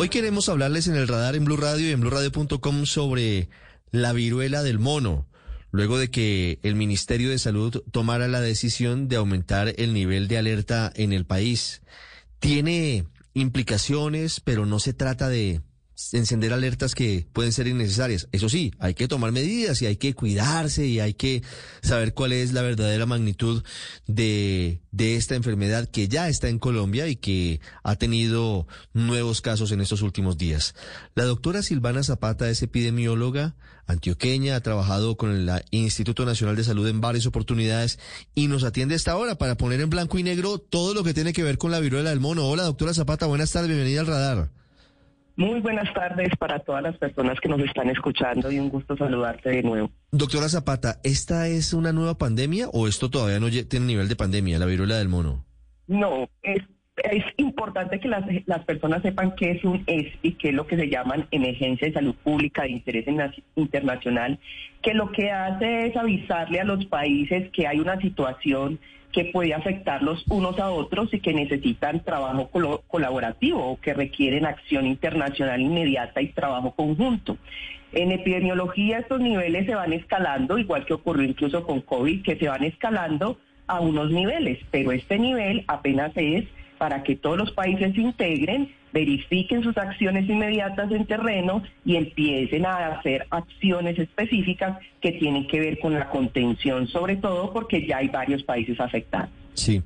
Hoy queremos hablarles en el radar en Blue Radio y en BlueRadio.com sobre la viruela del mono, luego de que el Ministerio de Salud tomara la decisión de aumentar el nivel de alerta en el país. Tiene implicaciones, pero no se trata de encender alertas que pueden ser innecesarias. Eso sí, hay que tomar medidas y hay que cuidarse y hay que saber cuál es la verdadera magnitud de, de esta enfermedad que ya está en Colombia y que ha tenido nuevos casos en estos últimos días. La doctora Silvana Zapata es epidemióloga antioqueña, ha trabajado con el Instituto Nacional de Salud en varias oportunidades y nos atiende esta hora para poner en blanco y negro todo lo que tiene que ver con la viruela del mono. Hola, doctora Zapata, buenas tardes, bienvenida al radar. Muy buenas tardes para todas las personas que nos están escuchando y un gusto saludarte de nuevo. Doctora Zapata, ¿esta es una nueva pandemia o esto todavía no tiene nivel de pandemia, la viruela del mono? No, es, es importante que las, las personas sepan qué es un ESPI, que es lo que se llaman emergencia de salud pública de interés internacional, que lo que hace es avisarle a los países que hay una situación que puede afectarlos unos a otros y que necesitan trabajo colaborativo o que requieren acción internacional inmediata y trabajo conjunto. En epidemiología estos niveles se van escalando, igual que ocurrió incluso con COVID, que se van escalando a unos niveles, pero este nivel apenas es para que todos los países se integren, verifiquen sus acciones inmediatas en terreno y empiecen a hacer acciones específicas que tienen que ver con la contención, sobre todo porque ya hay varios países afectados. Sí.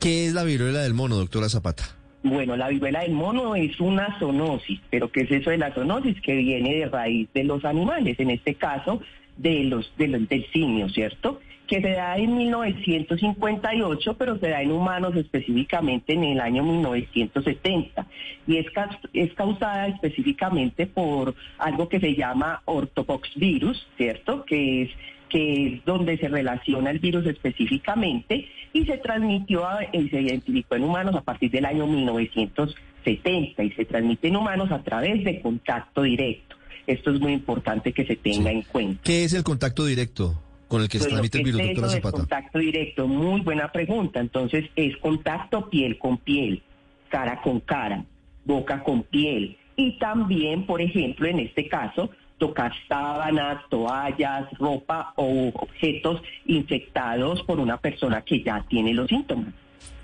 ¿Qué es la viruela del mono, doctora Zapata? Bueno, la viruela del mono es una zoonosis, pero ¿qué es eso de la zoonosis? Que viene de raíz de los animales, en este caso de los, de los del simio, ¿cierto? Que se da en 1958, pero se da en humanos específicamente en el año 1970. Y es, es causada específicamente por algo que se llama ortopoxvirus, ¿cierto? Que es que es donde se relaciona el virus específicamente y se transmitió y se identificó en humanos a partir del año 1970 y se transmite en humanos a través de contacto directo. Esto es muy importante que se tenga en cuenta. ¿Qué es el contacto directo? Con el que se transmite el virus, doctora Zapata? contacto directo, muy buena pregunta. Entonces, es contacto piel con piel, cara con cara, boca con piel. Y también, por ejemplo, en este caso, tocar sábanas, toallas, ropa o objetos infectados por una persona que ya tiene los síntomas.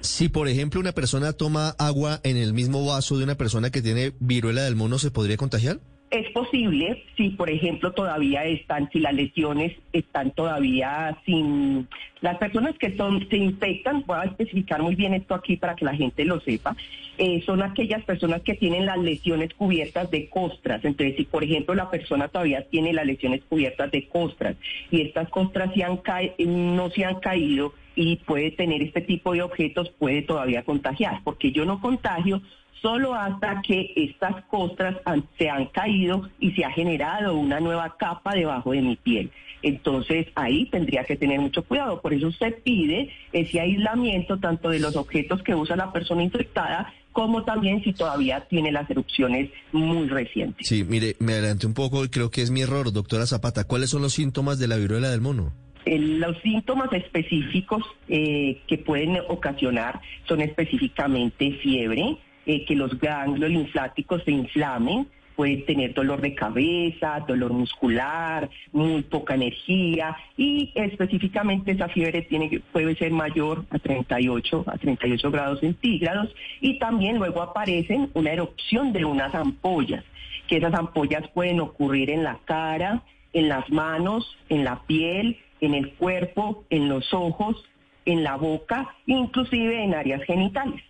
Si, por ejemplo, una persona toma agua en el mismo vaso de una persona que tiene viruela del mono, ¿se podría contagiar? Es posible si, por ejemplo, todavía están, si las lesiones están todavía sin... Las personas que son, se infectan, voy a especificar muy bien esto aquí para que la gente lo sepa, eh, son aquellas personas que tienen las lesiones cubiertas de costras. Entonces, si, por ejemplo, la persona todavía tiene las lesiones cubiertas de costras y estas costras se han no se han caído y puede tener este tipo de objetos, puede todavía contagiar, porque yo no contagio solo hasta que estas costras se han caído y se ha generado una nueva capa debajo de mi piel. Entonces ahí tendría que tener mucho cuidado. Por eso se pide ese aislamiento tanto de los objetos que usa la persona infectada como también si todavía tiene las erupciones muy recientes. Sí, mire, me adelanté un poco y creo que es mi error, doctora Zapata. ¿Cuáles son los síntomas de la viruela del mono? los síntomas específicos eh, que pueden ocasionar son específicamente fiebre, eh, que los ganglios linfáticos se inflamen, puede tener dolor de cabeza, dolor muscular, muy poca energía y específicamente esa fiebre tiene, puede ser mayor a 38, a 38 grados centígrados y también luego aparecen una erupción de unas ampollas, que esas ampollas pueden ocurrir en la cara, en las manos, en la piel, en el cuerpo, en los ojos, en la boca, inclusive en áreas genitales.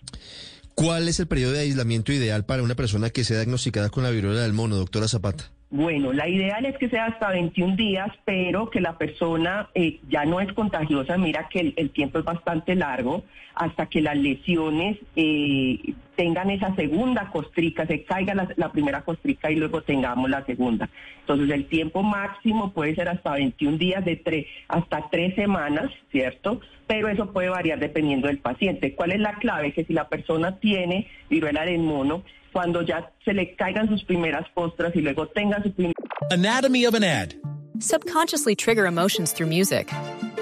¿Cuál es el periodo de aislamiento ideal para una persona que sea diagnosticada con la viruela del mono, doctora Zapata? Bueno, la ideal es que sea hasta 21 días, pero que la persona eh, ya no es contagiosa. Mira que el, tiempo es bastante largo hasta que las lesiones eh, tengan esa segunda costrica, se caiga la, primera costrica y luego tengamos la segunda. Entonces el tiempo máximo puede ser hasta 21 días, de tres hasta tres semanas, ¿cierto? Pero eso puede variar dependiendo del paciente. ¿Cuál es la clave? Que si la persona tiene viruela del mono, cuando ya se le caigan sus primeras postras y luego tenga su primer... Anatomy of an ad. Subconsciously trigger emotions through music.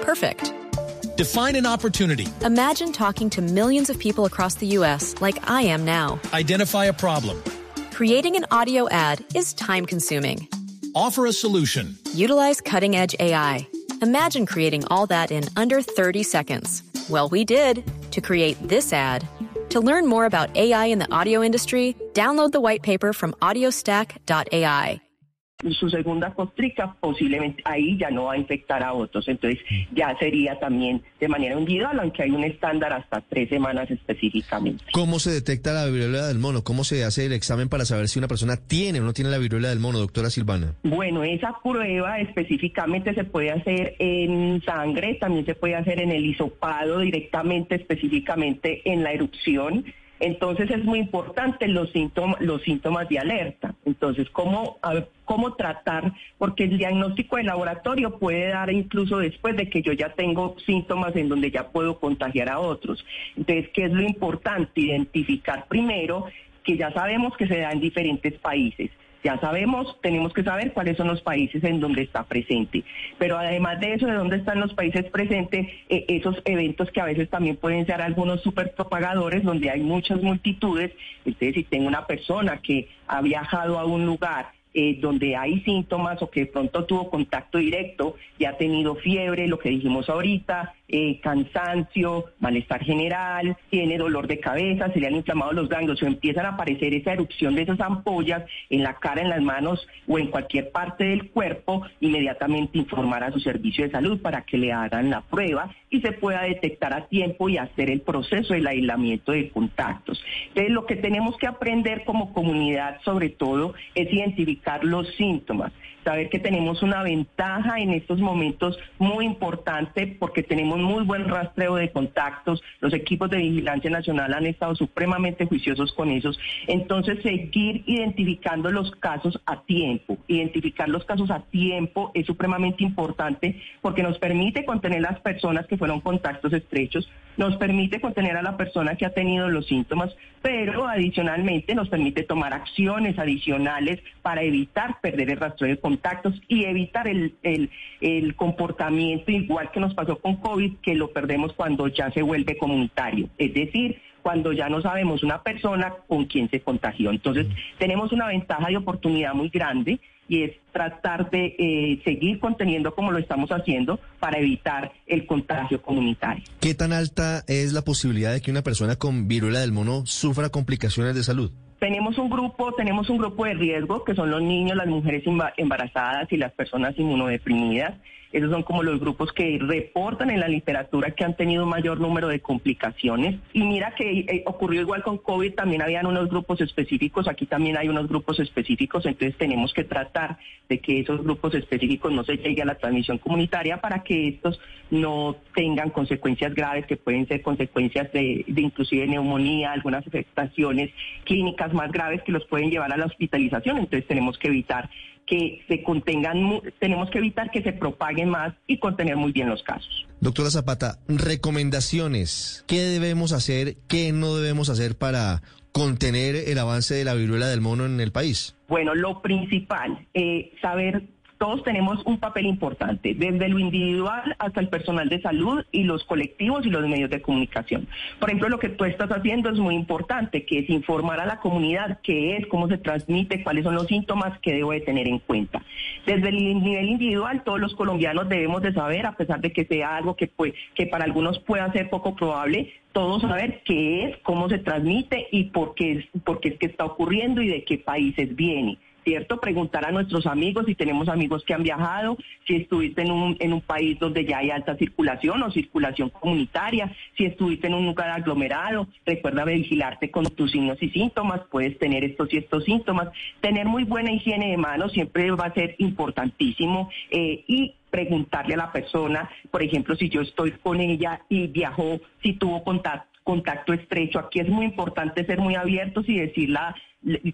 Perfect. Define an opportunity. Imagine talking to millions of people across the U.S. like I am now. Identify a problem. Creating an audio ad is time consuming. Offer a solution. Utilize cutting edge AI. Imagine creating all that in under 30 seconds. Well, we did to create this ad. To learn more about AI in the audio industry, download the white paper from audiostack.ai. su segunda costrica, posiblemente ahí ya no va a infectar a otros. Entonces ya sería también de manera individual, aunque hay un estándar hasta tres semanas específicamente. ¿Cómo se detecta la viruela del mono? ¿Cómo se hace el examen para saber si una persona tiene o no tiene la viruela del mono, doctora Silvana? Bueno, esa prueba específicamente se puede hacer en sangre, también se puede hacer en el hisopado directamente, específicamente en la erupción entonces es muy importante los síntomas, los síntomas de alerta. Entonces, ¿cómo, cómo tratar? Porque el diagnóstico de laboratorio puede dar incluso después de que yo ya tengo síntomas en donde ya puedo contagiar a otros. Entonces, ¿qué es lo importante? Identificar primero que ya sabemos que se da en diferentes países ya sabemos, tenemos que saber cuáles son los países en donde está presente. Pero además de eso, de dónde están los países presentes, eh, esos eventos que a veces también pueden ser algunos super propagadores, donde hay muchas multitudes. Entonces, si tengo una persona que ha viajado a un lugar eh, donde hay síntomas o que de pronto tuvo contacto directo y ha tenido fiebre, lo que dijimos ahorita, eh, cansancio, malestar general, tiene dolor de cabeza, se le han inflamado los ganglios o empiezan a aparecer esa erupción de esas ampollas en la cara, en las manos o en cualquier parte del cuerpo, inmediatamente informar a su servicio de salud para que le hagan la prueba y se pueda detectar a tiempo y hacer el proceso del aislamiento de contactos. Entonces, lo que tenemos que aprender como comunidad, sobre todo, es identificar los síntomas saber que tenemos una ventaja en estos momentos muy importante porque tenemos muy buen rastreo de contactos, los equipos de vigilancia nacional han estado supremamente juiciosos con esos, entonces seguir identificando los casos a tiempo, identificar los casos a tiempo es supremamente importante porque nos permite contener las personas que fueron contactos estrechos, nos permite contener a la persona que ha tenido los síntomas, pero adicionalmente nos permite tomar acciones adicionales para evitar perder el rastreo de contactos y evitar el, el, comportamiento igual que nos pasó con COVID, que lo perdemos cuando ya se vuelve comunitario. Es decir, cuando ya no sabemos una persona con quién se contagió. Entonces, tenemos una ventaja de oportunidad muy grande y es tratar de eh, seguir conteniendo como lo estamos haciendo para evitar el contagio comunitario. ¿Qué tan alta es la posibilidad de que una persona con viruela del mono sufra complicaciones de salud? Tenemos un grupo, tenemos un grupo de riesgo que son los niños, las mujeres embarazadas y las personas inmunodeprimidas. Esos son como los grupos que reportan en la literatura que han tenido mayor número de complicaciones. Y mira que eh, ocurrió igual con COVID, también habían unos grupos específicos, aquí también hay unos grupos específicos, entonces tenemos que tratar de que esos grupos específicos no se llegue a la transmisión comunitaria para que estos no tengan consecuencias graves que pueden ser consecuencias de, de inclusive neumonía, algunas afectaciones clínicas más graves que los pueden llevar a la hospitalización, entonces tenemos que evitar que se contengan, tenemos que evitar que se propaguen más y contener muy bien los casos. Doctora Zapata, recomendaciones. ¿Qué debemos hacer, qué no debemos hacer para contener el avance de la viruela del mono en el país? Bueno, lo principal, eh, saber todos tenemos un papel importante, desde lo individual hasta el personal de salud y los colectivos y los medios de comunicación. Por ejemplo, lo que tú estás haciendo es muy importante, que es informar a la comunidad qué es, cómo se transmite, cuáles son los síntomas que debo de tener en cuenta. Desde el nivel individual, todos los colombianos debemos de saber, a pesar de que sea algo que, que para algunos pueda ser poco probable, todos saber qué es, cómo se transmite y por qué, por qué es que está ocurriendo y de qué países viene ¿cierto? Preguntar a nuestros amigos si tenemos amigos que han viajado, si estuviste en un, en un país donde ya hay alta circulación o circulación comunitaria, si estuviste en un lugar aglomerado, recuerda vigilarte con tus signos y síntomas, puedes tener estos y estos síntomas. Tener muy buena higiene de manos siempre va a ser importantísimo eh, y preguntarle a la persona, por ejemplo, si yo estoy con ella y viajó, si tuvo contacto contacto estrecho. Aquí es muy importante ser muy abiertos y decirla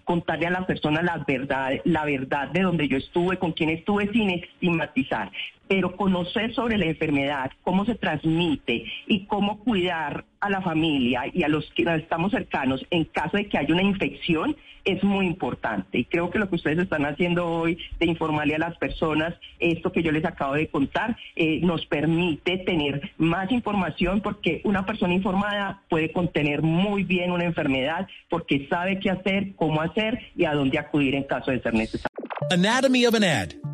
contarle a la persona la verdad, la verdad de donde yo estuve, con quién estuve sin estigmatizar. Pero conocer sobre la enfermedad, cómo se transmite y cómo cuidar a la familia y a los que estamos cercanos en caso de que haya una infección es muy importante. Y creo que lo que ustedes están haciendo hoy de informarle a las personas esto que yo les acabo de contar eh, nos permite tener más información porque una persona informada puede contener muy bien una enfermedad porque sabe qué hacer, cómo hacer y a dónde acudir en caso de ser necesario. Anatomy of an ad.